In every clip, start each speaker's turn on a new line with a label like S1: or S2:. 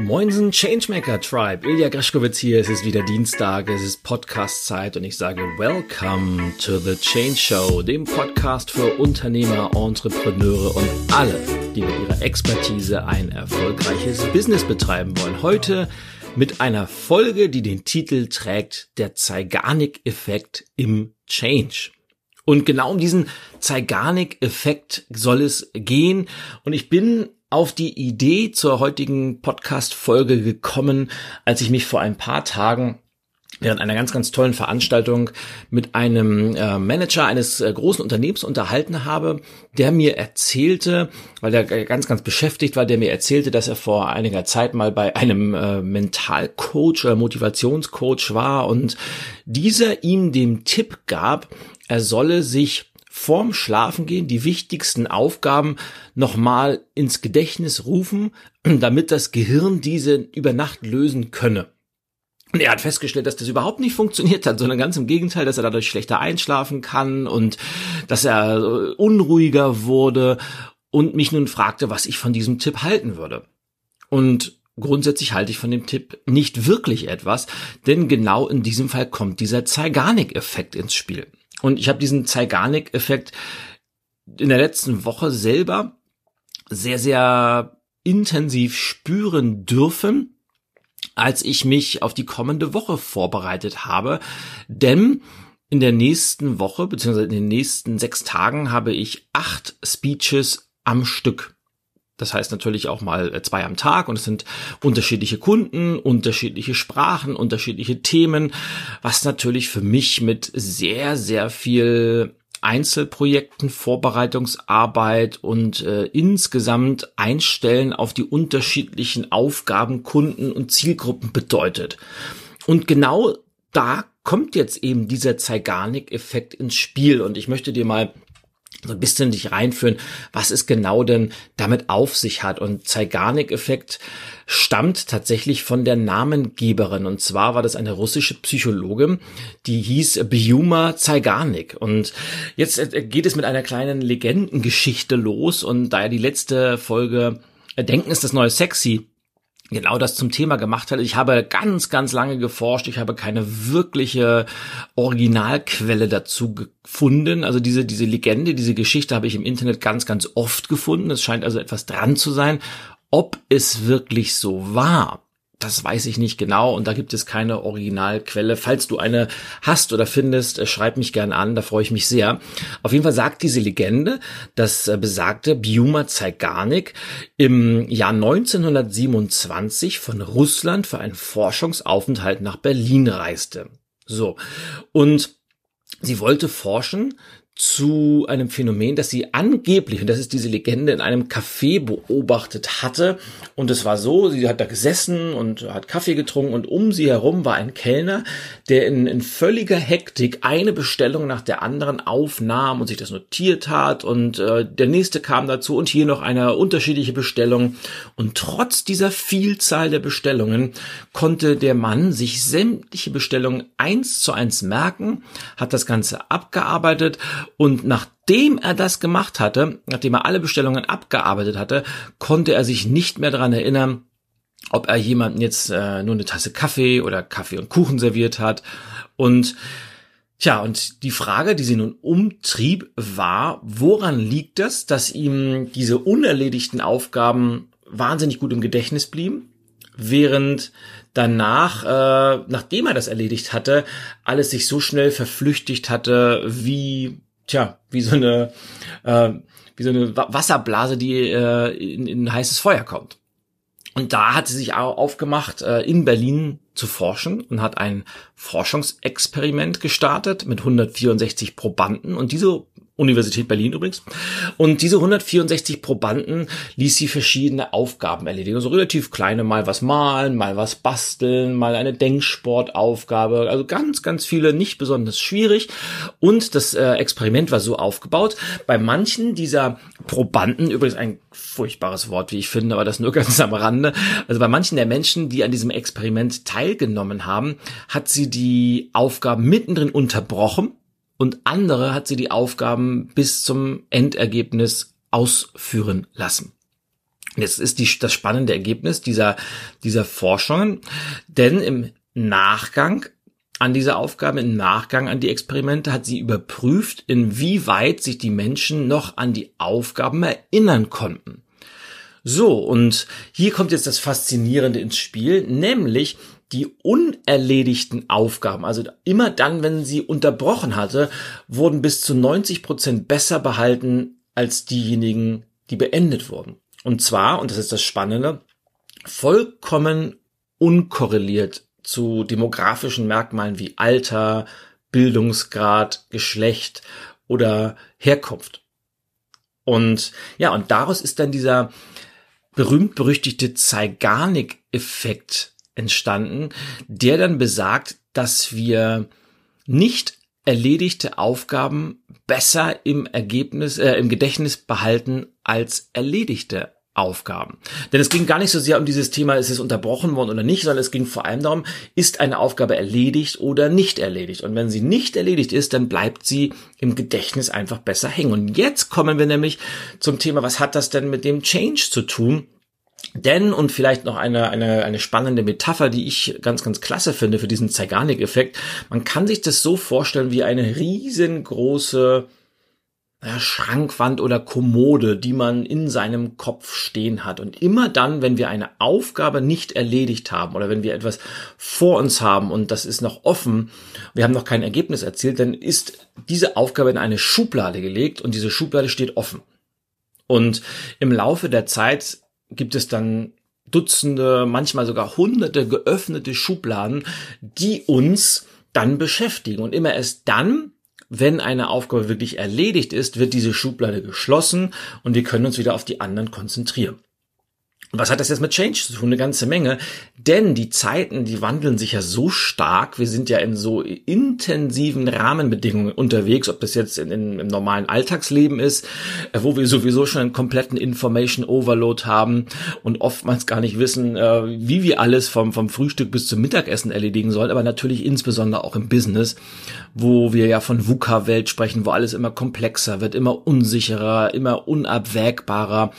S1: Moinsen Changemaker Tribe, Ilya Greschkowitz hier, es ist wieder Dienstag, es ist Podcast-Zeit und ich sage Welcome to the Change Show, dem Podcast für Unternehmer, Entrepreneure und alle, die mit ihrer Expertise ein erfolgreiches Business betreiben wollen. Heute mit einer Folge, die den Titel trägt, der Zeigarnik-Effekt im Change. Und genau um diesen Zeigarnik-Effekt soll es gehen. Und ich bin auf die Idee zur heutigen Podcast-Folge gekommen, als ich mich vor ein paar Tagen während einer ganz, ganz tollen Veranstaltung mit einem äh, Manager eines äh, großen Unternehmens unterhalten habe, der mir erzählte, weil er ganz, ganz beschäftigt war, der mir erzählte, dass er vor einiger Zeit mal bei einem äh, Mentalcoach oder Motivationscoach war und dieser ihm den Tipp gab, er solle sich vorm Schlafengehen die wichtigsten Aufgaben nochmal ins Gedächtnis rufen, damit das Gehirn diese über Nacht lösen könne. Und er hat festgestellt, dass das überhaupt nicht funktioniert hat, sondern ganz im Gegenteil, dass er dadurch schlechter einschlafen kann und dass er unruhiger wurde und mich nun fragte, was ich von diesem Tipp halten würde. Und grundsätzlich halte ich von dem Tipp nicht wirklich etwas, denn genau in diesem Fall kommt dieser Zeigarnik-Effekt ins Spiel. Und ich habe diesen Zeigarnik-Effekt in der letzten Woche selber sehr, sehr intensiv spüren dürfen, als ich mich auf die kommende Woche vorbereitet habe. Denn in der nächsten Woche, beziehungsweise in den nächsten sechs Tagen, habe ich acht Speeches am Stück. Das heißt natürlich auch mal äh, zwei am Tag und es sind unterschiedliche Kunden, unterschiedliche Sprachen, unterschiedliche Themen, was natürlich für mich mit sehr, sehr viel Einzelprojekten, Vorbereitungsarbeit und äh, insgesamt Einstellen auf die unterschiedlichen Aufgaben, Kunden und Zielgruppen bedeutet. Und genau da kommt jetzt eben dieser Zeigarnik-Effekt ins Spiel und ich möchte dir mal so ein bisschen dich reinführen, was es genau denn damit auf sich hat. Und Zeigarnik-Effekt stammt tatsächlich von der Namengeberin. Und zwar war das eine russische Psychologin, die hieß Biuma Zeigarnik. Und jetzt äh, geht es mit einer kleinen Legendengeschichte los. Und da ja die letzte Folge Denken ist das neue Sexy genau das zum Thema gemacht hat. Ich habe ganz, ganz lange geforscht. Ich habe keine wirkliche Originalquelle dazu gefunden. Also diese, diese Legende, diese Geschichte habe ich im Internet ganz, ganz oft gefunden. Es scheint also etwas dran zu sein. Ob es wirklich so war, das weiß ich nicht genau und da gibt es keine Originalquelle. Falls du eine hast oder findest, äh, schreib mich gern an, da freue ich mich sehr. Auf jeden Fall sagt diese Legende, dass äh, besagte Biuma Zeigarnik im Jahr 1927 von Russland für einen Forschungsaufenthalt nach Berlin reiste. So. Und sie wollte forschen zu einem Phänomen, das sie angeblich, und das ist diese Legende, in einem Café beobachtet hatte. Und es war so, sie hat da gesessen und hat Kaffee getrunken und um sie herum war ein Kellner, der in, in völliger Hektik eine Bestellung nach der anderen aufnahm und sich das notiert hat. Und äh, der nächste kam dazu und hier noch eine unterschiedliche Bestellung. Und trotz dieser Vielzahl der Bestellungen konnte der Mann sich sämtliche Bestellungen eins zu eins merken, hat das Ganze abgearbeitet und nachdem er das gemacht hatte, nachdem er alle Bestellungen abgearbeitet hatte, konnte er sich nicht mehr daran erinnern, ob er jemanden jetzt äh, nur eine Tasse Kaffee oder Kaffee und Kuchen serviert hat. Und Tja, und die Frage, die sie nun umtrieb, war, woran liegt das, dass ihm diese unerledigten Aufgaben wahnsinnig gut im Gedächtnis blieben, während danach, äh, nachdem er das erledigt hatte, alles sich so schnell verflüchtigt hatte, wie tja, wie so eine, äh, wie so eine Wasserblase, die äh, in, in heißes Feuer kommt. Und da hat sie sich aufgemacht, äh, in Berlin zu forschen und hat ein Forschungsexperiment gestartet mit 164 Probanden. Und diese Universität Berlin übrigens. Und diese 164 Probanden ließ sie verschiedene Aufgaben erledigen. Also relativ kleine, mal was malen, mal was basteln, mal eine Denksportaufgabe. Also ganz, ganz viele, nicht besonders schwierig. Und das äh, Experiment war so aufgebaut. Bei manchen dieser Probanden, übrigens ein furchtbares Wort, wie ich finde, aber das nur ganz am Rande. Also bei manchen der Menschen, die an diesem Experiment teilgenommen haben, hat sie die Aufgaben mittendrin unterbrochen und andere hat sie die Aufgaben bis zum Endergebnis ausführen lassen. Jetzt ist die, das spannende Ergebnis dieser, dieser Forschungen, denn im Nachgang an diese Aufgabe, im Nachgang an die Experimente hat sie überprüft, inwieweit sich die Menschen noch an die Aufgaben erinnern konnten. So, und hier kommt jetzt das Faszinierende ins Spiel, nämlich die unerledigten Aufgaben, also immer dann, wenn sie unterbrochen hatte, wurden bis zu 90 Prozent besser behalten als diejenigen, die beendet wurden. Und zwar, und das ist das Spannende, vollkommen unkorreliert zu demografischen Merkmalen wie Alter, Bildungsgrad, Geschlecht oder Herkunft. Und ja, und daraus ist dann dieser berühmt-berüchtigte Zeigarnik-Effekt entstanden, der dann besagt, dass wir nicht erledigte Aufgaben besser im Ergebnis, äh, im Gedächtnis behalten als erledigte Aufgaben. Denn es ging gar nicht so sehr um dieses Thema, ist es unterbrochen worden oder nicht, sondern es ging vor allem darum, ist eine Aufgabe erledigt oder nicht erledigt. Und wenn sie nicht erledigt ist, dann bleibt sie im Gedächtnis einfach besser hängen. Und jetzt kommen wir nämlich zum Thema, was hat das denn mit dem Change zu tun? Denn, und vielleicht noch eine, eine, eine spannende Metapher, die ich ganz, ganz klasse finde für diesen Zeigarnik-Effekt, man kann sich das so vorstellen wie eine riesengroße ja, Schrankwand oder Kommode, die man in seinem Kopf stehen hat. Und immer dann, wenn wir eine Aufgabe nicht erledigt haben oder wenn wir etwas vor uns haben und das ist noch offen, wir haben noch kein Ergebnis erzielt, dann ist diese Aufgabe in eine Schublade gelegt und diese Schublade steht offen. Und im Laufe der Zeit gibt es dann Dutzende, manchmal sogar hunderte geöffnete Schubladen, die uns dann beschäftigen. Und immer erst dann, wenn eine Aufgabe wirklich erledigt ist, wird diese Schublade geschlossen und wir können uns wieder auf die anderen konzentrieren. Was hat das jetzt mit Change zu tun? Eine ganze Menge. Denn die Zeiten, die wandeln sich ja so stark. Wir sind ja in so intensiven Rahmenbedingungen unterwegs, ob das jetzt in, in, im normalen Alltagsleben ist, äh, wo wir sowieso schon einen kompletten Information Overload haben und oftmals gar nicht wissen, äh, wie wir alles vom, vom Frühstück bis zum Mittagessen erledigen sollen, aber natürlich insbesondere auch im Business, wo wir ja von VUCA-Welt sprechen, wo alles immer komplexer wird, immer unsicherer, immer unabwägbarer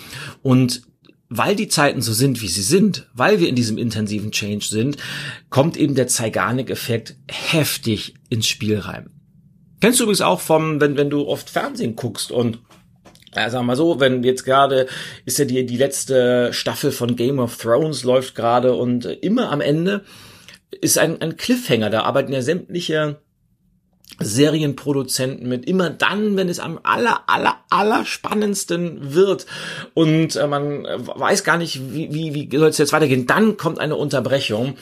S1: und weil die Zeiten so sind, wie sie sind, weil wir in diesem intensiven Change sind, kommt eben der Zeigarnik-Effekt heftig ins Spiel rein. Kennst du übrigens auch vom, wenn, wenn du oft Fernsehen guckst und ja, wir mal so, wenn jetzt gerade ist ja die, die letzte Staffel von Game of Thrones läuft gerade und immer am Ende ist ein, ein Cliffhanger, da arbeiten ja sämtliche Serienproduzenten mit immer dann, wenn es am aller, aller, aller spannendsten wird und äh, man weiß gar nicht, wie, wie, wie soll es jetzt weitergehen, dann kommt eine Unterbrechung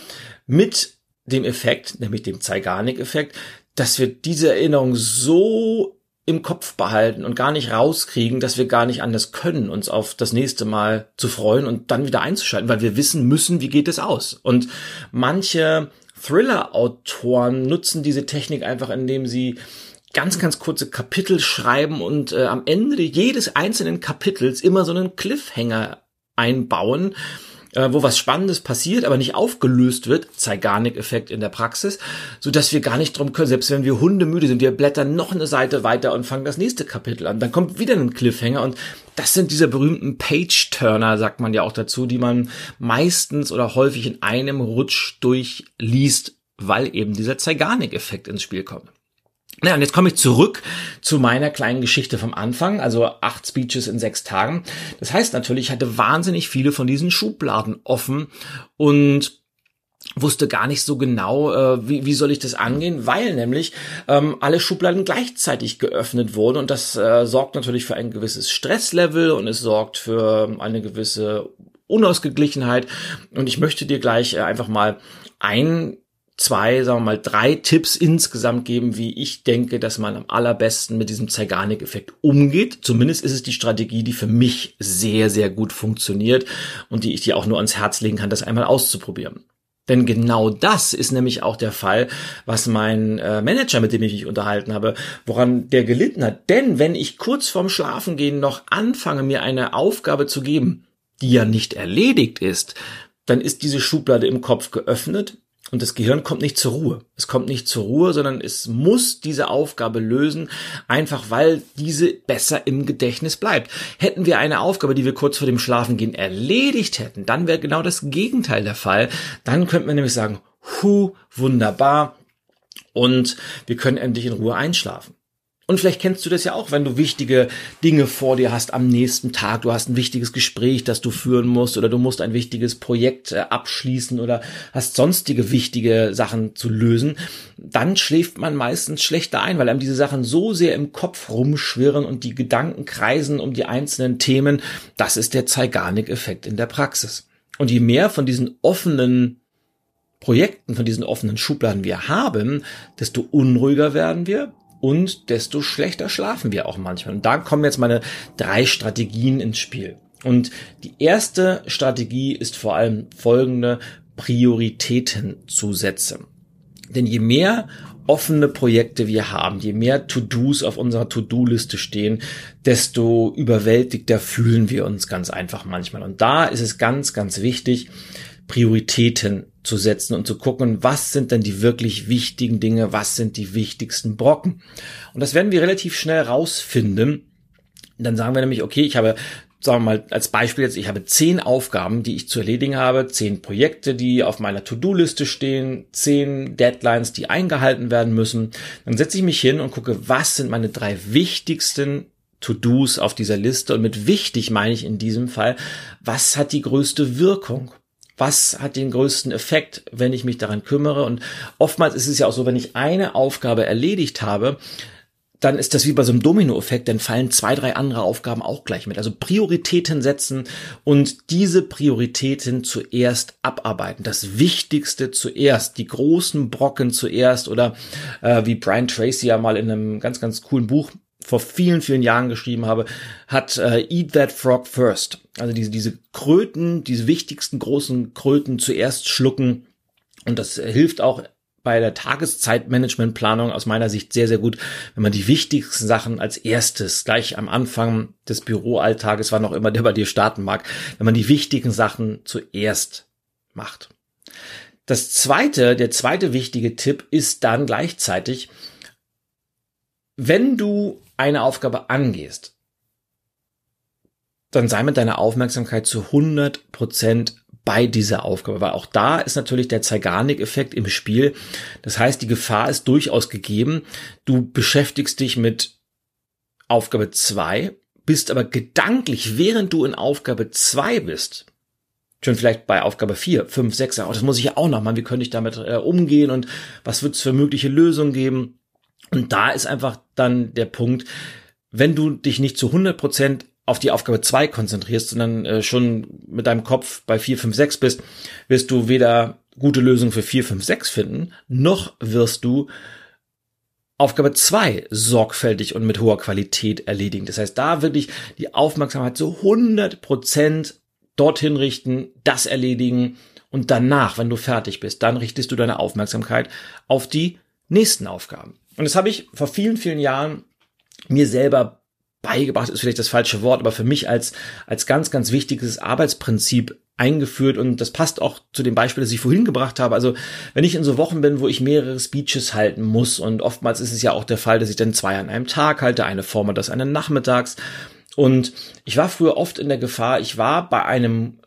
S1: mit dem Effekt, nämlich dem Zeigarnik-Effekt, dass wir diese Erinnerung so im Kopf behalten und gar nicht rauskriegen, dass wir gar nicht anders können, uns auf das nächste Mal zu freuen und dann wieder einzuschalten, weil wir wissen müssen, wie geht es aus. Und manche Thriller-Autoren nutzen diese Technik einfach, indem sie ganz, ganz kurze Kapitel schreiben und äh, am Ende jedes einzelnen Kapitels immer so einen Cliffhanger einbauen, äh, wo was Spannendes passiert, aber nicht aufgelöst wird, Zeigarnik-Effekt in der Praxis, so dass wir gar nicht drum können, selbst wenn wir hundemüde sind, wir blättern noch eine Seite weiter und fangen das nächste Kapitel an, dann kommt wieder ein Cliffhanger und das sind diese berühmten Page-Turner, sagt man ja auch dazu, die man meistens oder häufig in einem Rutsch durchliest, weil eben dieser Zeigarnik-Effekt ins Spiel kommt. Na, und jetzt komme ich zurück zu meiner kleinen Geschichte vom Anfang, also acht Speeches in sechs Tagen. Das heißt natürlich, ich hatte wahnsinnig viele von diesen Schubladen offen und wusste gar nicht so genau, äh, wie, wie soll ich das angehen, weil nämlich ähm, alle Schubladen gleichzeitig geöffnet wurden und das äh, sorgt natürlich für ein gewisses Stresslevel und es sorgt für eine gewisse Unausgeglichenheit und ich möchte dir gleich äh, einfach mal ein zwei, sagen wir mal, drei Tipps insgesamt geben, wie ich denke, dass man am allerbesten mit diesem Zeigarnik-Effekt umgeht. Zumindest ist es die Strategie, die für mich sehr, sehr gut funktioniert und die ich dir auch nur ans Herz legen kann, das einmal auszuprobieren. Denn genau das ist nämlich auch der Fall, was mein äh, Manager, mit dem ich mich unterhalten habe, woran der gelitten hat. Denn wenn ich kurz vorm Schlafengehen noch anfange, mir eine Aufgabe zu geben, die ja nicht erledigt ist, dann ist diese Schublade im Kopf geöffnet Und das Gehirn kommt nicht zur Ruhe. Es kommt nicht zur Ruhe, sondern es muss diese Aufgabe lösen, einfach weil diese besser im Gedächtnis bleibt. Hätten wir eine Aufgabe, die wir kurz vor dem Schlafengehen erledigt hätten, dann wäre genau das Gegenteil der Fall. Dann könnte man nämlich sagen, hu, wunderbar. Und wir können endlich in Ruhe einschlafen. Und vielleicht kennst du das ja auch, wenn du wichtige Dinge vor dir hast am nächsten Tag. Du hast ein wichtiges Gespräch, das du führen musst oder du musst ein wichtiges Projekt äh, abschließen oder hast sonstige wichtige Sachen zu lösen. Dann schläft man meistens schlechter ein, weil einem diese Sachen so sehr im Kopf rumschwirren und die Gedanken kreisen um die einzelnen Themen. Das ist der Zeigarnik-Effekt in der Praxis. Und je mehr von diesen offenen Projekten, von diesen offenen Schubladen wir haben, desto unruhiger werden wir, und desto schlechter schlafen wir auch manchmal. Und da kommen jetzt meine drei Strategien ins Spiel. Und die erste Strategie ist vor allem folgende, Prioritäten zu setzen. Denn je mehr offene Projekte wir haben, je mehr To-Dos auf unserer To-Do-Liste stehen, desto überwältigter fühlen wir uns ganz einfach manchmal. Und da ist es ganz, ganz wichtig, Prioritäten zu setzen und zu gucken, was sind denn die wirklich wichtigen Dinge, was sind die wichtigsten Brocken. Und das werden wir relativ schnell rausfinden. Dann sagen wir nämlich, okay, ich habe sagen wir mal als Beispiel jetzt, ich habe zehn Aufgaben, die ich zu erledigen habe, zehn Projekte, die auf meiner To-Do-Liste stehen, zehn Deadlines, die eingehalten werden müssen. Dann setze ich mich hin und gucke, was sind meine drei wichtigsten To-Dos auf dieser Liste. Und mit wichtig meine ich in diesem Fall, was hat die größte Wirkung? Was hat den größten Effekt, wenn ich mich daran kümmere. Und oftmals ist es ja auch so, wenn ich eine Aufgabe erledigt habe, dann ist das wie bei so einem Dominoeffekt, dann fallen zwei, drei andere Aufgaben auch gleich mit. Also Prioritäten setzen und diese Prioritäten zuerst abarbeiten. Das Wichtigste zuerst, die großen Brocken zuerst oder äh, wie Brian Tracy ja mal in einem ganz, ganz coolen Buch vor vielen, vielen Jahren geschrieben habe, hat äh, Eat That Frog First. Also diese, diese Kröten, diese wichtigsten großen Kröten zuerst schlucken. Und das hilft auch bei der Tageszeitmanagementplanung aus meiner Sicht sehr, sehr gut, wenn man die wichtigsten Sachen als erstes gleich am Anfang des Büroalltages, wann auch immer der bei dir starten mag, wenn man die wichtigen Sachen zuerst macht. Das zweite, der zweite wichtige Tipp ist dann gleichzeitig, wenn du eine Aufgabe angehst, dann sei mit deiner Aufmerksamkeit zu 100 Prozent bei dieser Aufgabe, weil auch da ist natürlich der Zeigarnik-Effekt im Spiel. Das heißt, die Gefahr ist durchaus gegeben. Du beschäftigst dich mit Aufgabe zwei, bist aber gedanklich, während du in Aufgabe zwei bist, schon vielleicht bei Aufgabe vier, fünf, sechs, oh, das muss ich ja auch noch machen, wie könnte ich damit äh, umgehen und was wird es für mögliche Lösungen geben? Und da ist einfach dann der Punkt, wenn du dich nicht zu 100 Prozent auf die Aufgabe 2 konzentrierst, sondern äh, schon mit deinem Kopf bei 4, 5, 6 bist, wirst du weder gute Lösungen für 4, 5, 6 finden, noch wirst du Aufgabe 2 sorgfältig und mit hoher Qualität erledigen. Das heißt, da wirklich die Aufmerksamkeit zu 100 Prozent dorthin richten, das erledigen und danach, wenn du fertig bist, dann richtest du deine Aufmerksamkeit auf die nächsten Aufgaben. Und das habe ich vor vielen, vielen Jahren mir selber beigebracht, ist vielleicht das falsche Wort, aber für mich als, als ganz, ganz wichtiges Arbeitsprinzip eingeführt und das passt auch zu dem Beispiel, das ich vorhin gebracht habe. Also wenn ich in so Wochen bin, wo ich mehrere Speeches halten muss und oftmals ist es ja auch der Fall, dass ich dann zwei an einem Tag halte, eine vormittags, eine nachmittags und ich war früher oft in der Gefahr, ich war bei einem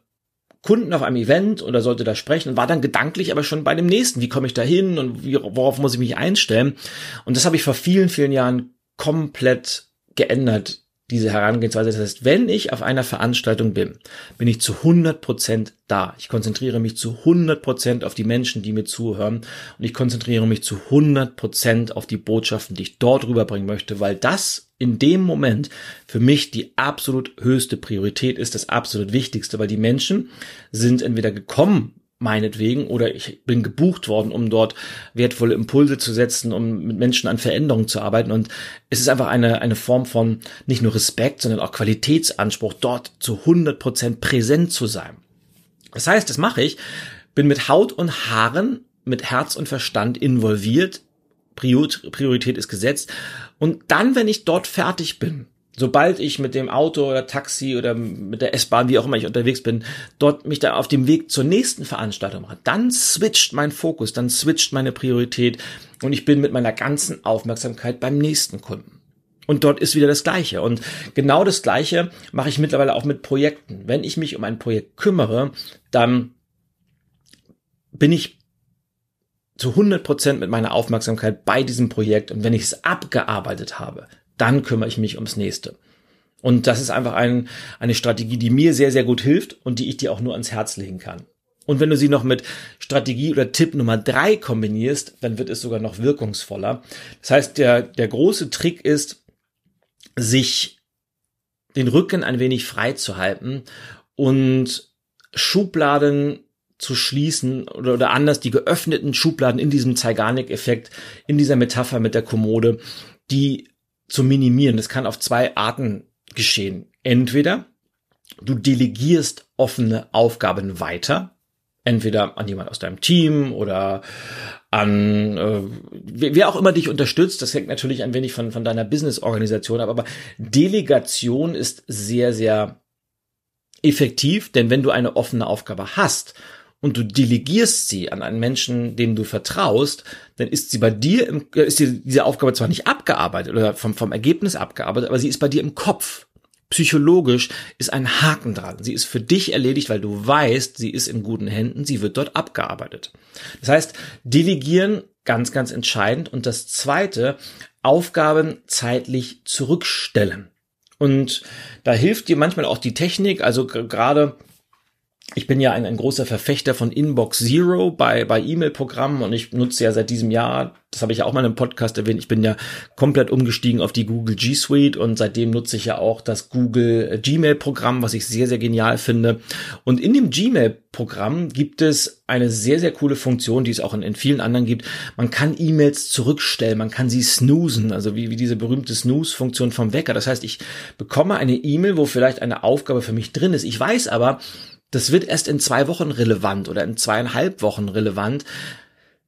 S1: Kunden auf einem Event oder sollte da sprechen und war dann gedanklich aber schon bei dem nächsten. Wie komme ich da hin und wie, worauf muss ich mich einstellen? Und das habe ich vor vielen, vielen Jahren komplett geändert, diese Herangehensweise. Das heißt, wenn ich auf einer Veranstaltung bin, bin ich zu 100 Prozent da. Ich konzentriere mich zu 100 Prozent auf die Menschen, die mir zuhören und ich konzentriere mich zu 100 Prozent auf die Botschaften, die ich dort rüberbringen möchte, weil das in dem Moment für mich die absolut höchste Priorität ist, das absolut Wichtigste, weil die Menschen sind entweder gekommen, meinetwegen, oder ich bin gebucht worden, um dort wertvolle Impulse zu setzen, um mit Menschen an Veränderungen zu arbeiten. Und es ist einfach eine, eine Form von nicht nur Respekt, sondern auch Qualitätsanspruch, dort zu 100 Prozent präsent zu sein. Das heißt, das mache ich, bin mit Haut und Haaren, mit Herz und Verstand involviert, Priorität ist gesetzt. Und dann, wenn ich dort fertig bin, sobald ich mit dem Auto oder Taxi oder mit der S-Bahn, wie auch immer ich unterwegs bin, dort mich da auf dem Weg zur nächsten Veranstaltung mache, dann switcht mein Fokus, dann switcht meine Priorität und ich bin mit meiner ganzen Aufmerksamkeit beim nächsten Kunden. Und dort ist wieder das Gleiche. Und genau das Gleiche mache ich mittlerweile auch mit Projekten. Wenn ich mich um ein Projekt kümmere, dann bin ich zu 100 Prozent mit meiner Aufmerksamkeit bei diesem Projekt. Und wenn ich es abgearbeitet habe, dann kümmere ich mich ums nächste. Und das ist einfach ein, eine Strategie, die mir sehr, sehr gut hilft und die ich dir auch nur ans Herz legen kann. Und wenn du sie noch mit Strategie oder Tipp Nummer drei kombinierst, dann wird es sogar noch wirkungsvoller. Das heißt, der, der große Trick ist, sich den Rücken ein wenig frei zu halten und Schubladen zu schließen oder, oder anders die geöffneten Schubladen in diesem Zeigarnik-Effekt, in dieser Metapher mit der Kommode, die zu minimieren. Das kann auf zwei Arten geschehen. Entweder du delegierst offene Aufgaben weiter, entweder an jemand aus deinem Team oder an äh, wer auch immer dich unterstützt. Das hängt natürlich ein wenig von, von deiner Business-Organisation ab, aber Delegation ist sehr, sehr effektiv, denn wenn du eine offene Aufgabe hast und du delegierst sie an einen Menschen, dem du vertraust, dann ist sie bei dir im, äh, ist dir diese Aufgabe zwar nicht abgearbeitet oder vom, vom Ergebnis abgearbeitet, aber sie ist bei dir im Kopf. Psychologisch ist ein Haken dran. Sie ist für dich erledigt, weil du weißt, sie ist in guten Händen, sie wird dort abgearbeitet. Das heißt, delegieren ganz, ganz entscheidend. Und das zweite, Aufgaben zeitlich zurückstellen. Und da hilft dir manchmal auch die Technik, also gerade ich bin ja ein, ein großer Verfechter von Inbox Zero bei, bei E-Mail-Programmen und ich nutze ja seit diesem Jahr, das habe ich ja auch mal einem Podcast erwähnt, ich bin ja komplett umgestiegen auf die Google G Suite und seitdem nutze ich ja auch das Google äh, Gmail-Programm, was ich sehr, sehr genial finde. Und in dem Gmail-Programm gibt es eine sehr, sehr coole Funktion, die es auch in, in vielen anderen gibt. Man kann E-Mails zurückstellen, man kann sie snoosen, also wie, wie diese berühmte Snooze-Funktion vom Wecker. Das heißt, ich bekomme eine E-Mail, wo vielleicht eine Aufgabe für mich drin ist. Ich weiß aber, das wird erst in zwei Wochen relevant oder in zweieinhalb Wochen relevant,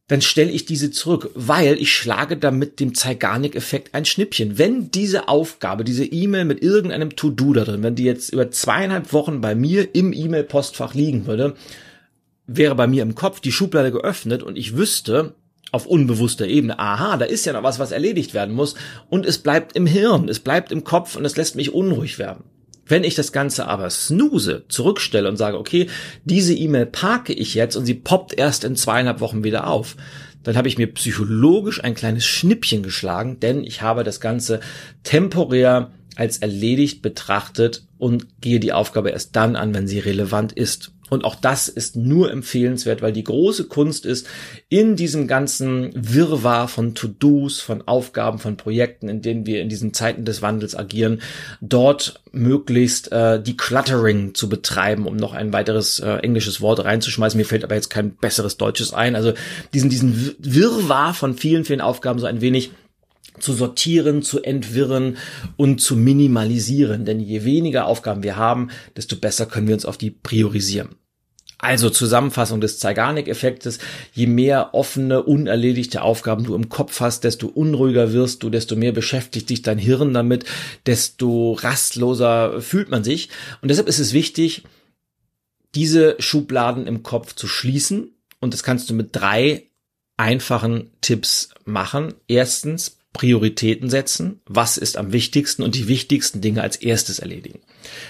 S1: dann stelle ich diese zurück, weil ich schlage damit dem Zeigarnik-Effekt ein Schnippchen. Wenn diese Aufgabe, diese E-Mail mit irgendeinem To-Do da drin, wenn die jetzt über zweieinhalb Wochen bei mir im E-Mail-Postfach liegen würde, wäre bei mir im Kopf die Schublade geöffnet und ich wüsste, auf unbewusster Ebene, aha, da ist ja noch was, was erledigt werden muss und es bleibt im Hirn, es bleibt im Kopf und es lässt mich unruhig werden. Wenn ich das Ganze aber snooze, zurückstelle und sage, okay, diese E-Mail parke ich jetzt und sie poppt erst in zweieinhalb Wochen wieder auf, dann habe ich mir psychologisch ein kleines Schnippchen geschlagen, denn ich habe das Ganze temporär als erledigt betrachtet und gehe die Aufgabe erst dann an, wenn sie relevant ist. Und auch das ist nur empfehlenswert, weil die große Kunst ist, in diesem ganzen Wirrwarr von To-Dos, von Aufgaben, von Projekten, in denen wir in diesen Zeiten des Wandels agieren, dort möglichst äh, Decluttering zu betreiben, um noch ein weiteres äh, englisches Wort reinzuschmeißen. Mir fällt aber jetzt kein besseres Deutsches ein. Also diesen, diesen Wirrwarr von vielen, vielen Aufgaben so ein wenig zu sortieren, zu entwirren und zu minimalisieren. Denn je weniger Aufgaben wir haben, desto besser können wir uns auf die priorisieren. Also Zusammenfassung des Zeigarnik-Effektes. Je mehr offene, unerledigte Aufgaben du im Kopf hast, desto unruhiger wirst du, desto mehr beschäftigt sich dein Hirn damit, desto rastloser fühlt man sich. Und deshalb ist es wichtig, diese Schubladen im Kopf zu schließen. Und das kannst du mit drei einfachen Tipps machen. Erstens, Prioritäten setzen. Was ist am wichtigsten und die wichtigsten Dinge als erstes erledigen.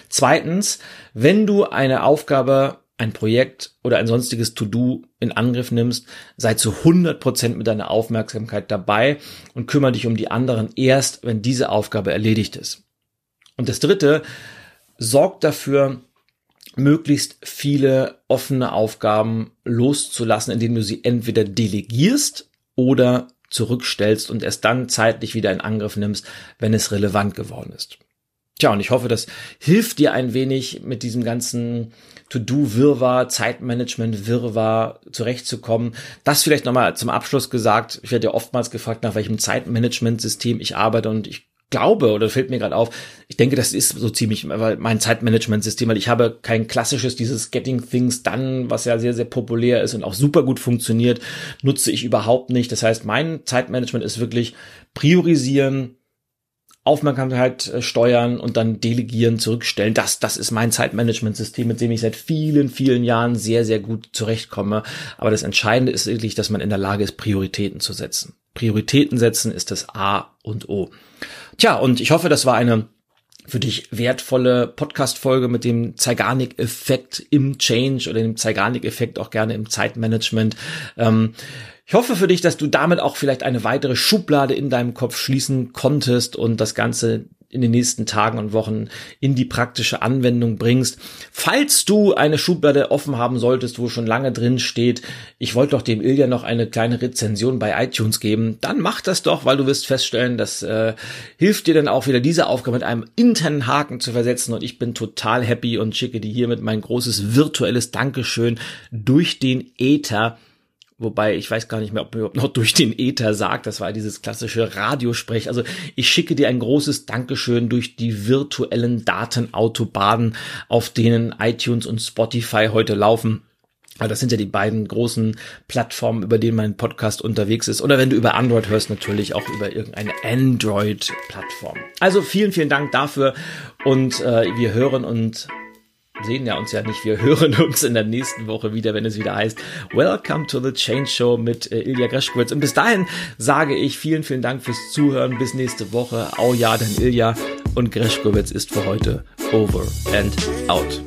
S1: Zweitens, wenn du eine Aufgabe ein Projekt oder ein sonstiges To-Do in Angriff nimmst, sei zu 100 Prozent mit deiner Aufmerksamkeit dabei und kümmere dich um die anderen erst, wenn diese Aufgabe erledigt ist. Und das dritte, sorg dafür, möglichst viele offene Aufgaben loszulassen, indem du sie entweder delegierst oder zurückstellst und erst dann zeitlich wieder in Angriff nimmst, wenn es relevant geworden ist. Tja, und ich hoffe, das hilft dir ein wenig mit diesem ganzen To-Do-Wirrwarr, Zeitmanagement-Wirrwarr zurechtzukommen. Das vielleicht nochmal zum Abschluss gesagt. Ich werde ja oftmals gefragt, nach welchem Zeitmanagement-System ich arbeite und ich glaube, oder fällt mir gerade auf, ich denke, das ist so ziemlich mein Zeitmanagement-System, weil ich habe kein klassisches, dieses Getting Things Done, was ja sehr, sehr populär ist und auch super gut funktioniert, nutze ich überhaupt nicht. Das heißt, mein Zeitmanagement ist wirklich priorisieren, Aufmerksamkeit äh, steuern und dann delegieren, zurückstellen. Das, das ist mein Zeitmanagementsystem, mit dem ich seit vielen, vielen Jahren sehr, sehr gut zurechtkomme. Aber das Entscheidende ist wirklich, dass man in der Lage ist, Prioritäten zu setzen. Prioritäten setzen ist das A und O. Tja, und ich hoffe, das war eine für dich wertvolle Podcast-Folge mit dem Zeigarnik-Effekt im Change oder dem Zeigarnik-Effekt auch gerne im Zeitmanagement. Ähm, ich hoffe für dich, dass du damit auch vielleicht eine weitere Schublade in deinem Kopf schließen konntest und das Ganze in den nächsten Tagen und Wochen in die praktische Anwendung bringst. Falls du eine Schublade offen haben solltest, wo schon lange drin steht, ich wollte doch dem Ilja noch eine kleine Rezension bei iTunes geben, dann mach das doch, weil du wirst feststellen, das äh, hilft dir dann auch wieder diese Aufgabe mit einem internen Haken zu versetzen und ich bin total happy und schicke dir hiermit mein großes virtuelles Dankeschön durch den Ether Wobei ich weiß gar nicht mehr, ob man überhaupt noch durch den Äther sagt. Das war dieses klassische Radiosprech. Also ich schicke dir ein großes Dankeschön durch die virtuellen Datenautobahnen, auf denen iTunes und Spotify heute laufen. Weil das sind ja die beiden großen Plattformen, über denen mein Podcast unterwegs ist. Oder wenn du über Android hörst, natürlich auch über irgendeine Android-Plattform. Also vielen, vielen Dank dafür und äh, wir hören und sehen ja uns ja nicht. Wir hören uns in der nächsten Woche wieder, wenn es wieder heißt Welcome to the Change Show mit äh, Ilja Greschkowitz. Und bis dahin sage ich vielen, vielen Dank fürs Zuhören. Bis nächste Woche. Au ja, denn Ilja und Greschkowitz ist für heute over and out.